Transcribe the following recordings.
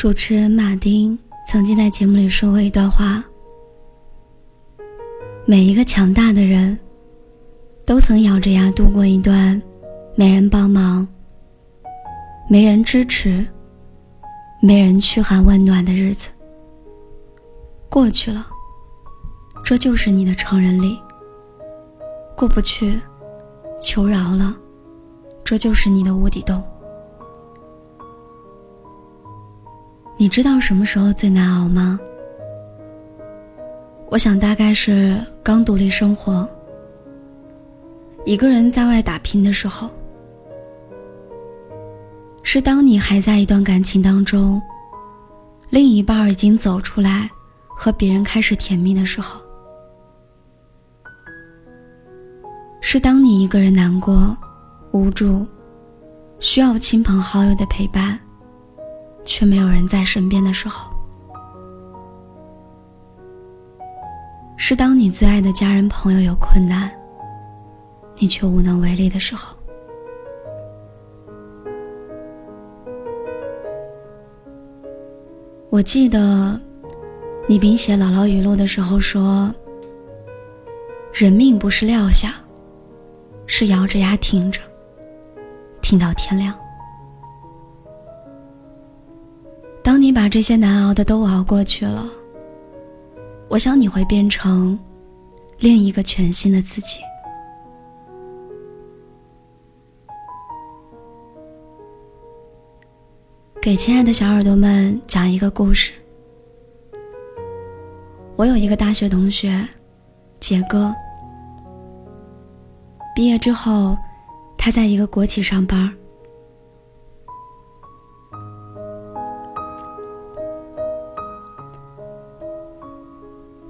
主持人马丁曾经在节目里说过一段话：每一个强大的人，都曾咬着牙度过一段没人帮忙、没人支持、没人嘘寒问暖的日子。过去了，这就是你的成人礼；过不去，求饶了，这就是你的无底洞。你知道什么时候最难熬吗？我想大概是刚独立生活，一个人在外打拼的时候，是当你还在一段感情当中，另一半已经走出来和别人开始甜蜜的时候，是当你一个人难过、无助，需要亲朋好友的陪伴。却没有人在身边的时候，是当你最爱的家人朋友有困难，你却无能为力的时候。我记得，李冰写《姥姥语录》的时候说：“人命不是撂下，是咬着牙挺着，挺到天亮。”当你把这些难熬的都熬过去了，我想你会变成另一个全新的自己。给亲爱的小耳朵们讲一个故事。我有一个大学同学，杰哥。毕业之后，他在一个国企上班。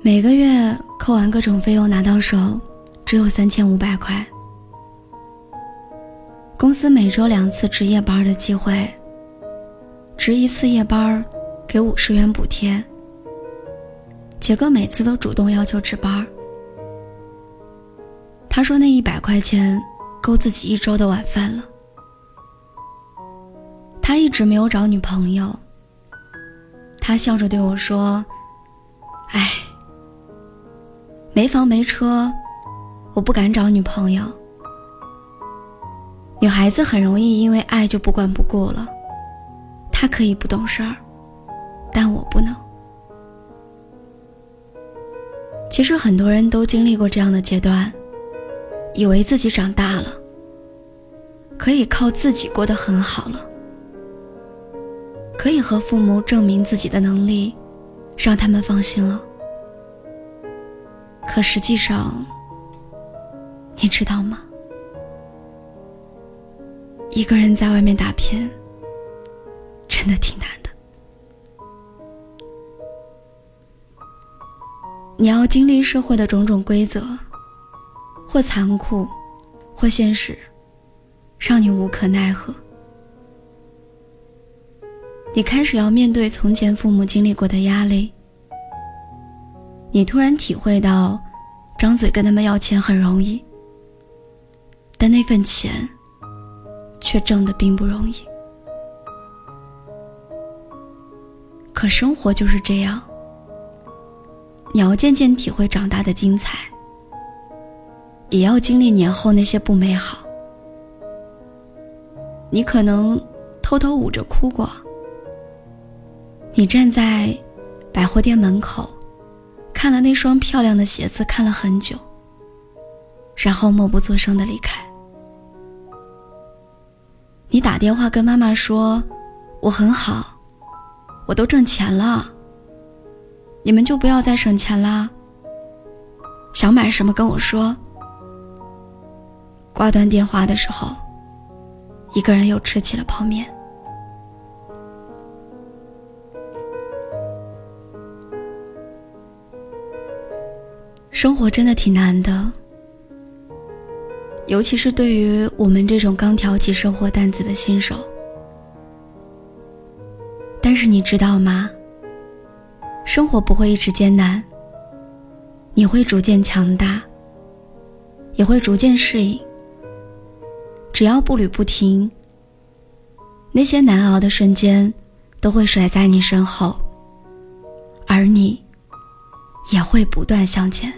每个月扣完各种费用拿到手，只有三千五百块。公司每周两次值夜班的机会，值一次夜班给五十元补贴。杰哥每次都主动要求值班。他说那一百块钱够自己一周的晚饭了。他一直没有找女朋友。他笑着对我说：“没房没车，我不敢找女朋友。女孩子很容易因为爱就不管不顾了，她可以不懂事儿，但我不能。其实很多人都经历过这样的阶段，以为自己长大了，可以靠自己过得很好了，可以和父母证明自己的能力，让他们放心了。可实际上，你知道吗？一个人在外面打拼，真的挺难的。你要经历社会的种种规则，或残酷，或现实，让你无可奈何。你开始要面对从前父母经历过的压力。你突然体会到，张嘴跟他们要钱很容易，但那份钱却挣得并不容易。可生活就是这样，你要渐渐体会长大的精彩，也要经历年后那些不美好。你可能偷偷捂着哭过，你站在百货店门口。看了那双漂亮的鞋子，看了很久，然后默不作声的离开。你打电话跟妈妈说：“我很好，我都挣钱了。你们就不要再省钱啦。想买什么跟我说。”挂断电话的时候，一个人又吃起了泡面。生活真的挺难的，尤其是对于我们这种刚挑起生活担子的新手。但是你知道吗？生活不会一直艰难，你会逐渐强大，也会逐渐适应。只要步履不停，那些难熬的瞬间，都会甩在你身后，而你也会不断向前。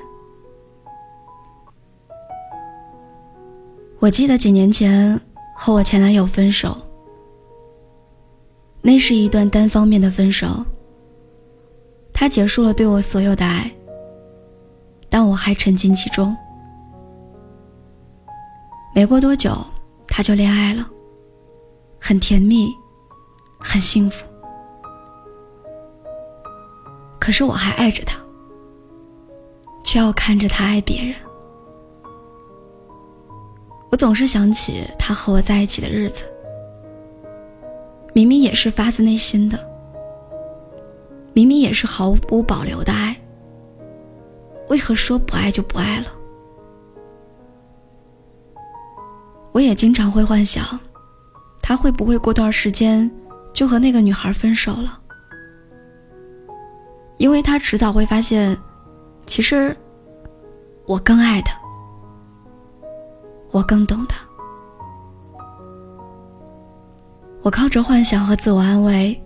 我记得几年前和我前男友分手，那是一段单方面的分手。他结束了对我所有的爱，但我还沉浸其中。没过多久，他就恋爱了，很甜蜜，很幸福。可是我还爱着他，却要看着他爱别人。总是想起他和我在一起的日子，明明也是发自内心的，明明也是毫无保留的爱，为何说不爱就不爱了？我也经常会幻想，他会不会过段时间就和那个女孩分手了？因为他迟早会发现，其实我更爱他。我更懂他。我靠着幻想和自我安慰，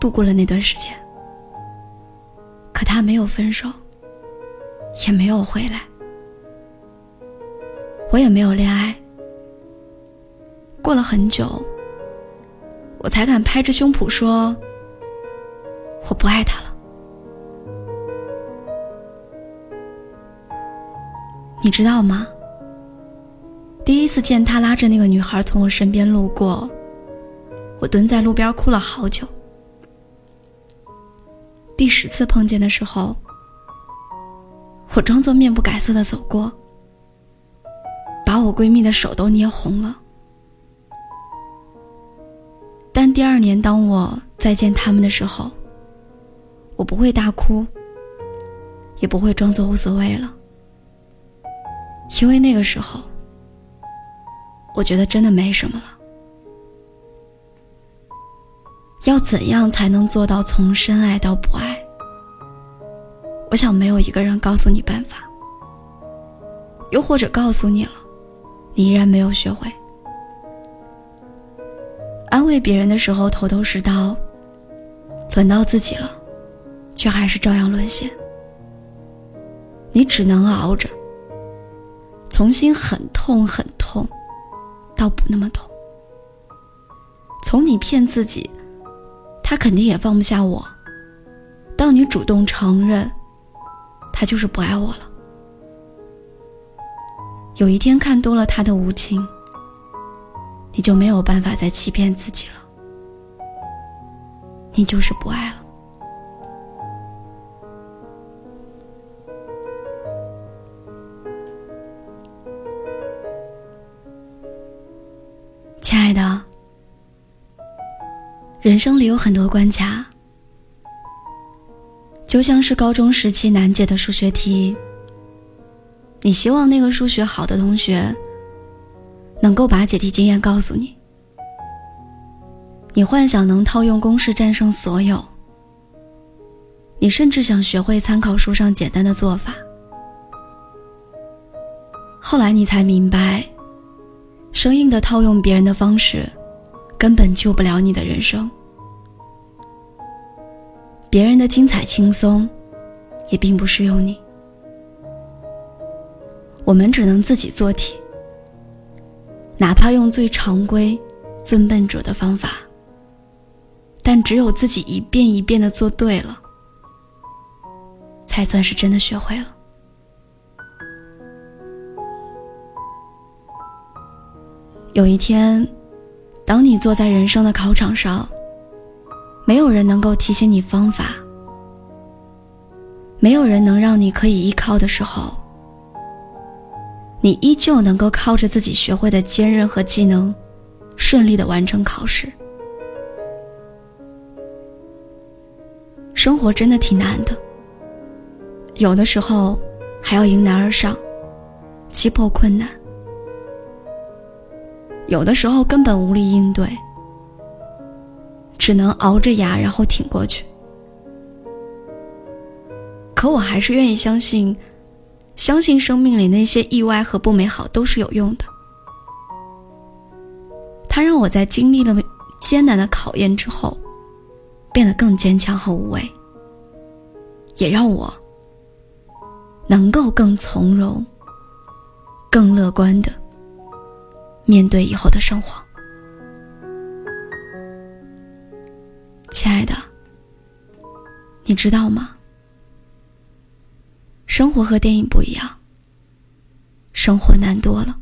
度过了那段时间。可他没有分手，也没有回来，我也没有恋爱。过了很久，我才敢拍着胸脯说：“我不爱他了。”你知道吗？第一次见他拉着那个女孩从我身边路过，我蹲在路边哭了好久。第十次碰见的时候，我装作面不改色的走过，把我闺蜜的手都捏红了。但第二年当我再见他们的时候，我不会大哭，也不会装作无所谓了，因为那个时候。我觉得真的没什么了。要怎样才能做到从深爱到不爱？我想没有一个人告诉你办法，又或者告诉你了，你依然没有学会。安慰别人的时候头头是道，轮到自己了，却还是照样沦陷。你只能熬着，从心很痛很痛。倒不那么痛。从你骗自己，他肯定也放不下我。到你主动承认，他就是不爱我了。有一天看多了他的无情，你就没有办法再欺骗自己了。你就是不爱了。人生里有很多关卡，就像是高中时期难解的数学题。你希望那个数学好的同学能够把解题经验告诉你，你幻想能套用公式战胜所有，你甚至想学会参考书上简单的做法。后来你才明白。生硬的套用别人的方式，根本救不了你的人生。别人的精彩轻松，也并不适用你。我们只能自己做题，哪怕用最常规、最笨拙的方法，但只有自己一遍一遍的做对了，才算是真的学会了。有一天，当你坐在人生的考场上，没有人能够提醒你方法，没有人能让你可以依靠的时候，你依旧能够靠着自己学会的坚韧和技能，顺利的完成考试。生活真的挺难的，有的时候还要迎难而上，击破困难。有的时候根本无力应对，只能熬着牙然后挺过去。可我还是愿意相信，相信生命里那些意外和不美好都是有用的。它让我在经历了艰难的考验之后，变得更坚强和无畏，也让我能够更从容、更乐观的面对以后的生活。亲爱的，你知道吗？生活和电影不一样，生活难多了。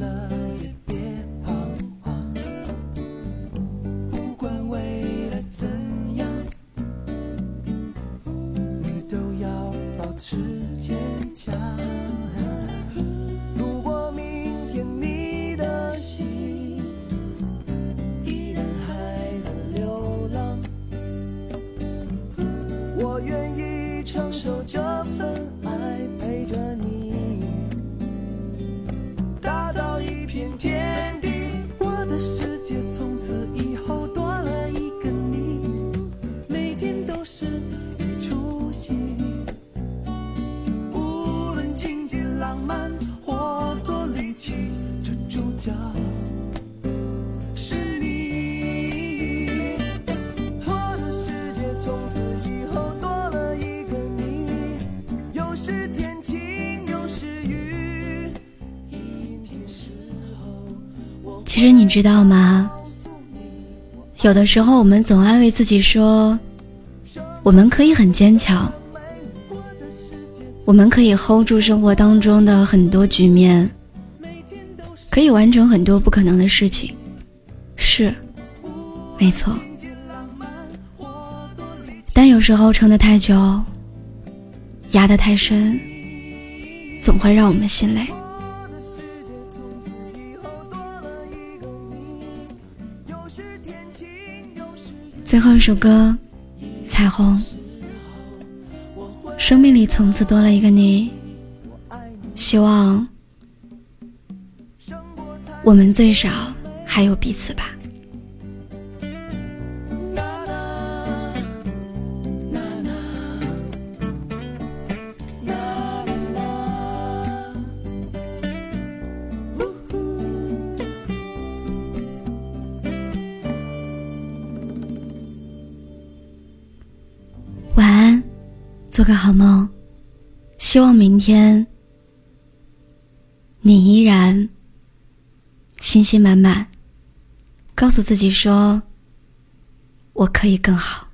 了。其实你知道吗？有的时候我们总安慰自己说，我们可以很坚强，我们可以 hold 住生活当中的很多局面，可以完成很多不可能的事情。是，没错。但有时候撑得太久，压得太深，总会让我们心累。最后一首歌，《彩虹》。生命里从此多了一个你，希望我们最少还有彼此吧。做个好梦，希望明天你依然信心满满，告诉自己说：“我可以更好。”